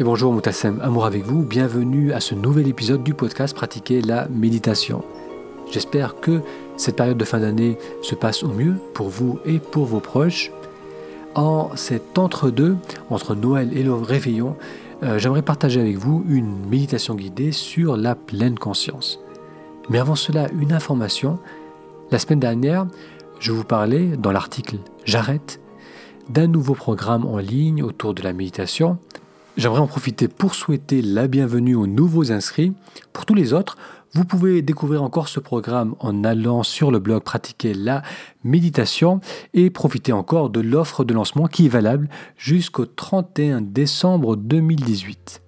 Et bonjour Moutassem, amour avec vous, bienvenue à ce nouvel épisode du podcast Pratiquer la méditation. J'espère que cette période de fin d'année se passe au mieux pour vous et pour vos proches. En cet entre-deux, entre Noël et le réveillon, euh, j'aimerais partager avec vous une méditation guidée sur la pleine conscience. Mais avant cela, une information. La semaine dernière, je vous parlais dans l'article J'arrête d'un nouveau programme en ligne autour de la méditation J'aimerais en profiter pour souhaiter la bienvenue aux nouveaux inscrits. Pour tous les autres, vous pouvez découvrir encore ce programme en allant sur le blog pratiquer la méditation et profiter encore de l'offre de lancement qui est valable jusqu'au 31 décembre 2018.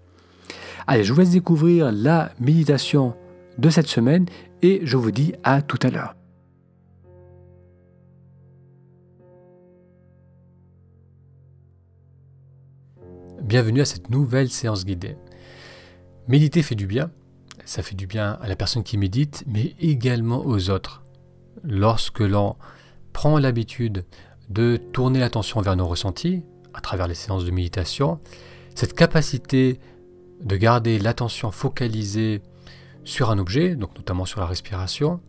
Allez, je vous laisse découvrir la méditation de cette semaine et je vous dis à tout à l'heure. Bienvenue à cette nouvelle séance guidée. Méditer fait du bien. Ça fait du bien à la personne qui médite, mais également aux autres. Lorsque l'on prend l'habitude de tourner l'attention vers nos ressentis à travers les séances de méditation, cette capacité de garder l'attention focalisée sur un objet, donc notamment sur la respiration,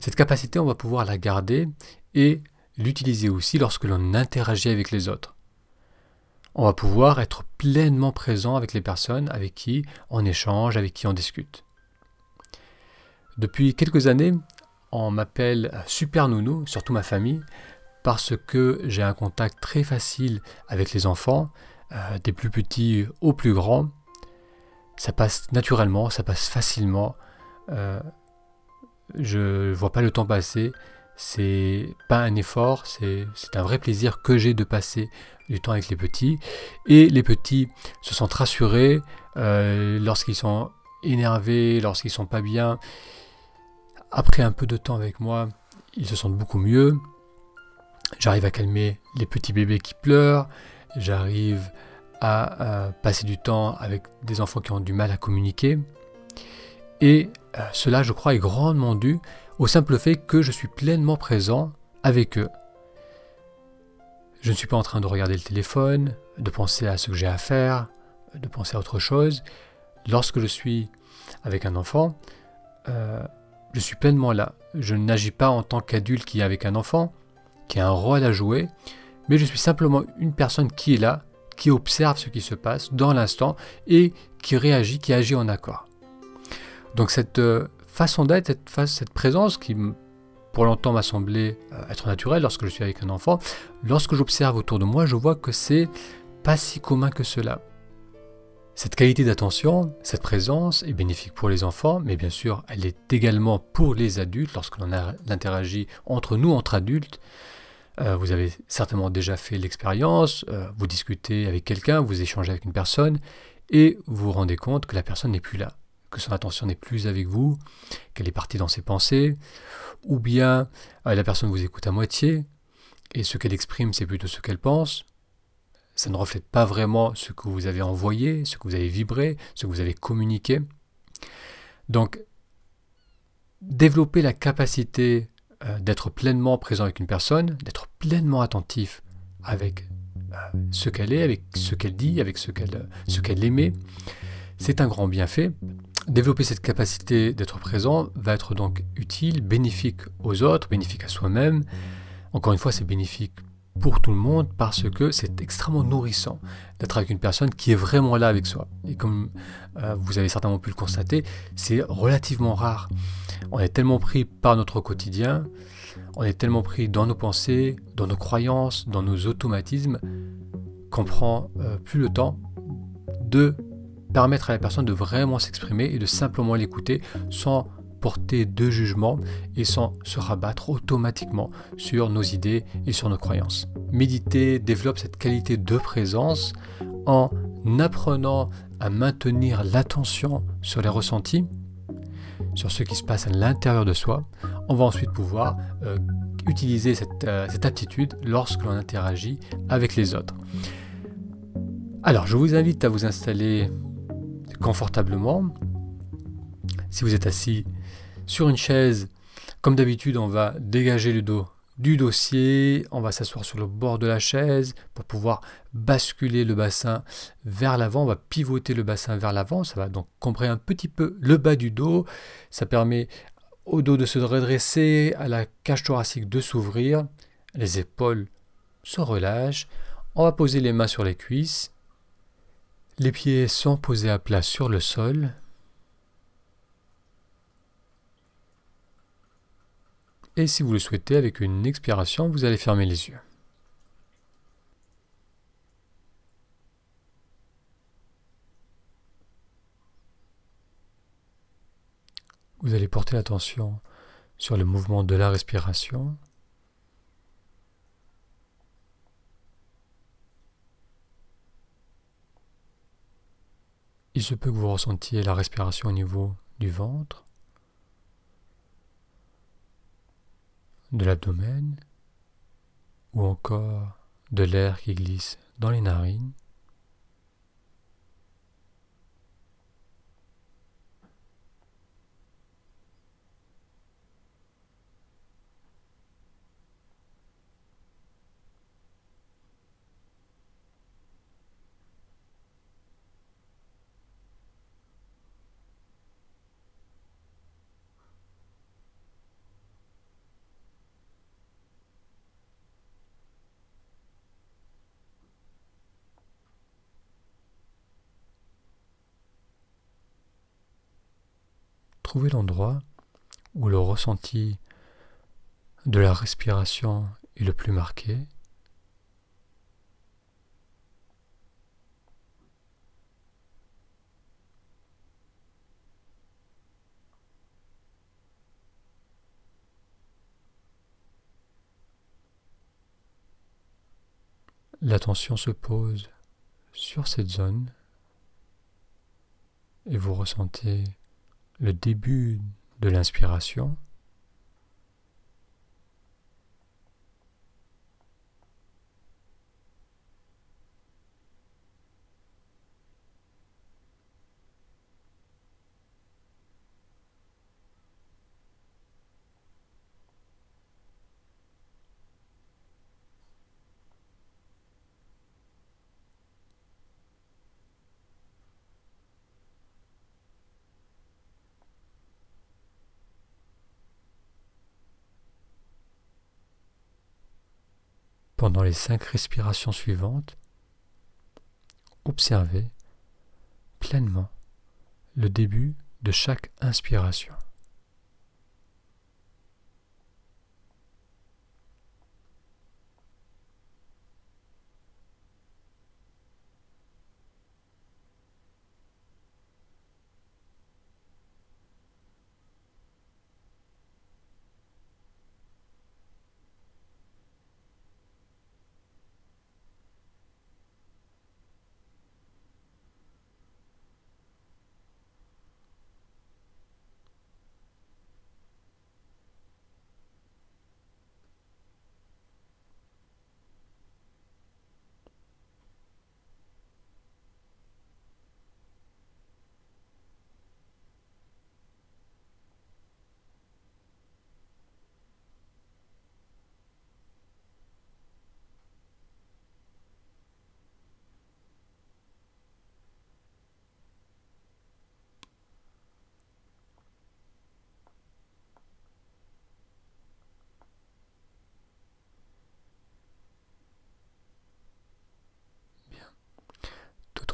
cette capacité, on va pouvoir la garder et l'utiliser aussi lorsque l'on interagit avec les autres on va pouvoir être pleinement présent avec les personnes avec qui on échange, avec qui on discute. Depuis quelques années, on m'appelle Super Nounou, surtout ma famille, parce que j'ai un contact très facile avec les enfants, euh, des plus petits aux plus grands. Ça passe naturellement, ça passe facilement. Euh, je ne vois pas le temps passer. C'est pas un effort, c'est un vrai plaisir que j'ai de passer du temps avec les petits. Et les petits se sentent rassurés euh, lorsqu'ils sont énervés, lorsqu'ils sont pas bien. Après un peu de temps avec moi, ils se sentent beaucoup mieux. J'arrive à calmer les petits bébés qui pleurent. J'arrive à, passer du temps avec des enfants qui ont du mal à communiquer. Et euh, cela, je crois, est grandement dû au simple fait que je suis pleinement présent avec eux. Je ne suis pas en train de regarder le téléphone, de penser à ce que j'ai à faire, de penser à autre chose. Lorsque je suis avec un enfant, euh, je suis pleinement là. Je n'agis pas en tant qu'adulte qui est avec un enfant, qui a un rôle à jouer, mais je suis simplement une personne qui est là, qui observe ce qui se passe dans l'instant et qui réagit, qui agit en accord. Donc cette euh, façon d'être, cette, présence qui pour longtemps m'a semblé euh, être naturelle lorsque je suis avec un enfant, lorsque j'observe autour de moi, je vois que c'est pas si commun que cela. Cette qualité d'attention, cette présence est bénéfique pour les enfants, mais bien sûr, elle est également pour les adultes lorsque l'on interagit entre nous, entre adultes. Euh, vous avez certainement déjà fait l'expérience, euh, vous discutez avec quelqu'un, vous échangez avec une personne, et vous vous rendez compte que la personne n'est plus là que son attention n'est plus avec vous, qu'elle est partie dans ses pensées, ou bien euh, la personne vous écoute à moitié, et ce qu'elle exprime, c'est plutôt ce qu'elle pense. Ça ne reflète pas vraiment ce que vous avez envoyé, ce que vous avez vibré, ce que vous avez communiqué. Donc, développer la capacité euh, d'être pleinement présent avec une personne, d'être pleinement attentif avec euh, ce qu'elle est, avec ce qu'elle dit, avec ce qu'elle ce qu'elle aimait, c'est un grand bienfait Développer cette capacité d'être présent va être donc utile, bénéfique aux autres, bénéfique à soi-même. Encore une fois, c'est bénéfique pour tout le monde parce que c'est extrêmement nourrissant d'être avec une personne qui est vraiment là avec soi. Et comme euh, vous avez certainement pu le constater, c'est relativement rare. On est tellement pris par notre quotidien, on est tellement pris dans nos pensées, dans nos croyances, dans nos automatismes, qu'on prend euh, plus le temps de permettre à la personne de vraiment s'exprimer et de simplement l'écouter sans porter de jugement et sans se rabattre automatiquement sur nos idées et sur nos croyances. Méditer développe cette qualité de présence en apprenant à maintenir l'attention sur les ressentis, sur ce qui se passe à l'intérieur de soi. On va ensuite pouvoir euh, utiliser cette, euh, cette aptitude lorsque l'on interagit avec les autres. Alors, je vous invite à vous installer confortablement. Si vous êtes assis sur une chaise, comme d'habitude, on va dégager le dos du dossier, on va s'asseoir sur le bord de la chaise pour pouvoir basculer le bassin vers l'avant, on va pivoter le bassin vers l'avant, ça va donc comprimer un petit peu le bas du dos, ça permet au dos de se redresser, à la cage thoracique de s'ouvrir, les épaules se relâchent, on va poser les mains sur les cuisses, les pieds sont posés à plat sur le sol, Et si vous le souhaitez, avec une expiration, vous allez fermer les yeux. Vous allez porter l'attention sur le mouvement de la respiration. Il se peut que vous ressentiez la respiration au niveau du ventre. de l'abdomen ou encore de l'air qui glisse dans les narines. Trouvez l'endroit où le ressenti de la respiration est le plus marqué. L'attention se pose sur cette zone et vous ressentez le début de l'inspiration Pendant les cinq respirations suivantes, observez pleinement le début de chaque inspiration.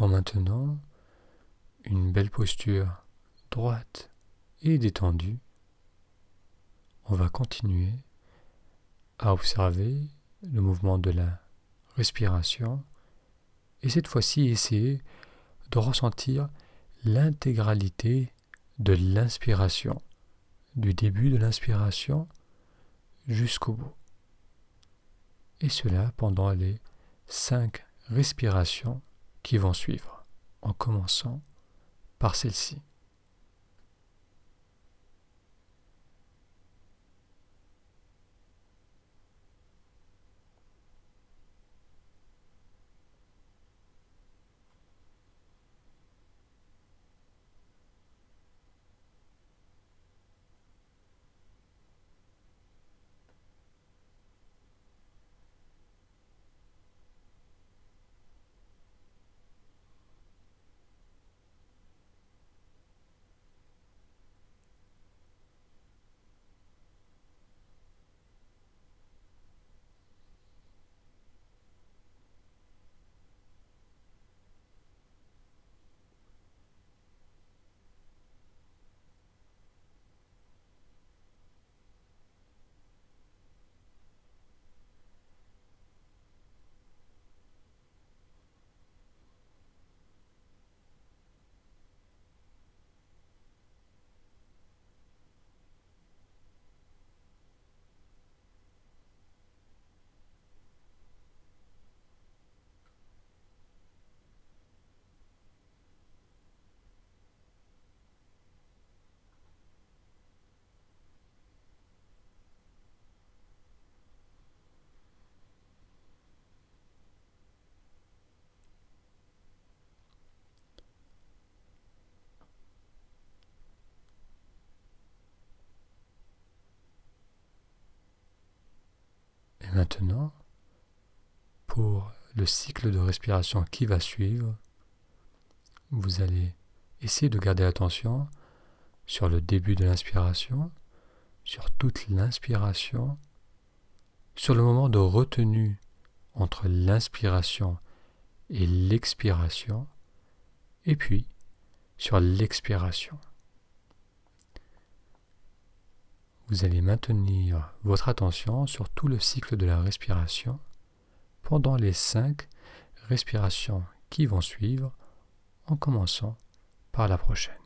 En maintenant une belle posture droite et détendue, on va continuer à observer le mouvement de la respiration et cette fois-ci essayer de ressentir l'intégralité de l'inspiration, du début de l'inspiration jusqu'au bout. Et cela pendant les cinq respirations qui vont suivre, en commençant par celle-ci. Maintenant, pour le cycle de respiration qui va suivre, vous allez essayer de garder attention sur le début de l'inspiration, sur toute l'inspiration, sur le moment de retenue entre l'inspiration et l'expiration, et puis sur l'expiration. Vous allez maintenir votre attention sur tout le cycle de la respiration pendant les cinq respirations qui vont suivre en commençant par la prochaine.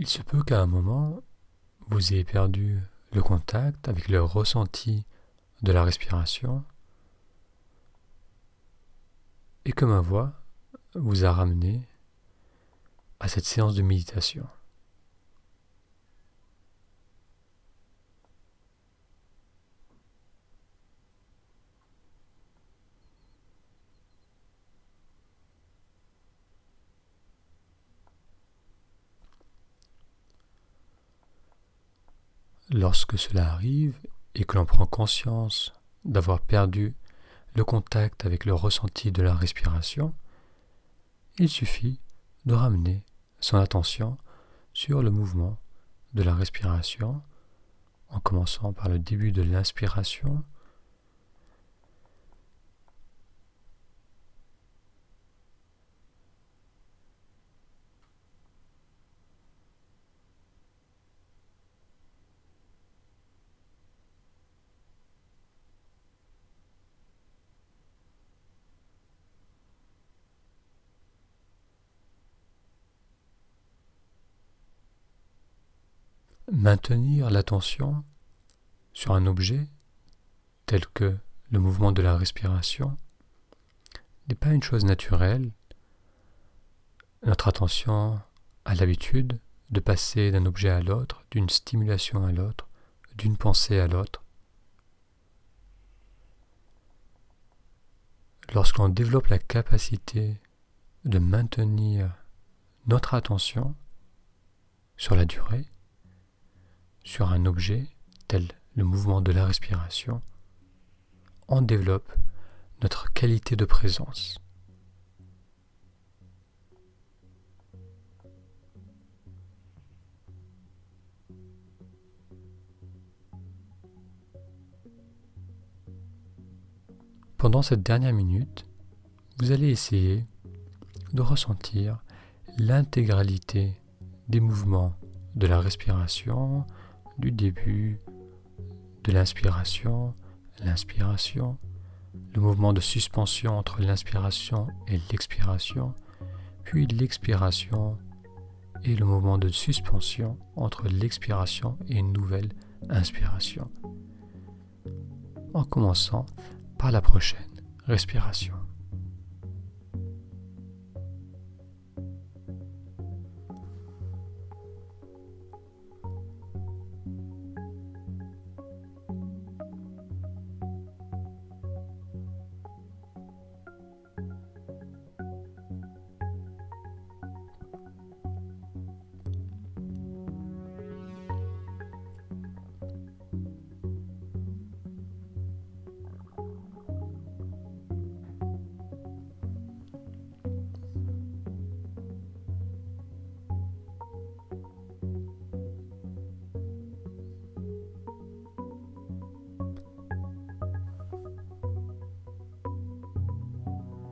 Il se peut qu'à un moment, vous ayez perdu le contact avec le ressenti de la respiration et que ma voix vous a ramené à cette séance de méditation. Lorsque cela arrive et que l'on prend conscience d'avoir perdu le contact avec le ressenti de la respiration, il suffit de ramener son attention sur le mouvement de la respiration en commençant par le début de l'inspiration Maintenir l'attention sur un objet tel que le mouvement de la respiration n'est pas une chose naturelle. Notre attention a l'habitude de passer d'un objet à l'autre, d'une stimulation à l'autre, d'une pensée à l'autre. Lorsqu'on développe la capacité de maintenir notre attention sur la durée, sur un objet, tel le mouvement de la respiration, on développe notre qualité de présence. Pendant cette dernière minute, vous allez essayer de ressentir l'intégralité des mouvements de la respiration, du début, de l'inspiration, l'inspiration, le mouvement de suspension entre l'inspiration et l'expiration, puis l'expiration et le mouvement de suspension entre l'expiration et une nouvelle inspiration. En commençant par la prochaine respiration.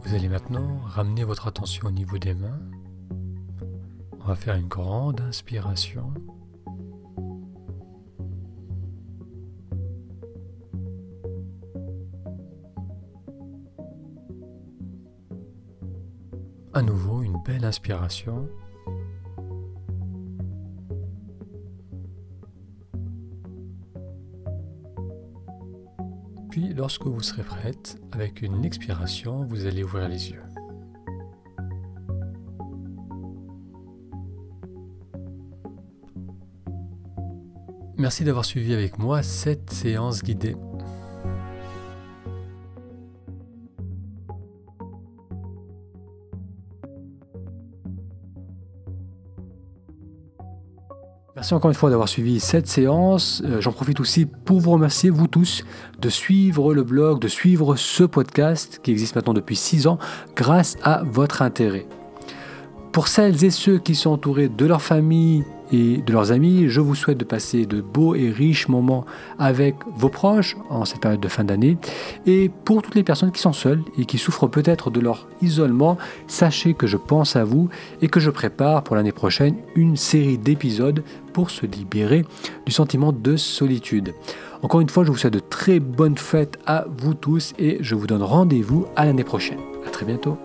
Vous allez maintenant ramener votre attention au niveau des mains. On va faire une grande inspiration. À nouveau, une belle inspiration. Lorsque vous serez prête, avec une expiration, vous allez ouvrir les yeux. Merci d'avoir suivi avec moi cette séance guidée. Merci encore une fois d'avoir suivi cette séance. Euh, j'en profite aussi pour vous remercier, vous tous, de suivre le blog, de suivre ce podcast qui existe maintenant depuis 6 ans grâce à votre intérêt. Pour celles et ceux qui sont entourés de leur famille et de leurs amis, je vous souhaite de passer de beaux et riches moments avec vos proches en cette période de fin d'année. Et pour toutes les personnes qui sont seules et qui souffrent peut-être de leur isolement, sachez que je pense à vous et que je prépare pour l'année prochaine une série d'épisodes pour se libérer du sentiment de solitude. Encore une fois, je vous souhaite de très bonnes fêtes à vous tous et je vous donne rendez-vous à l'année prochaine. A très bientôt.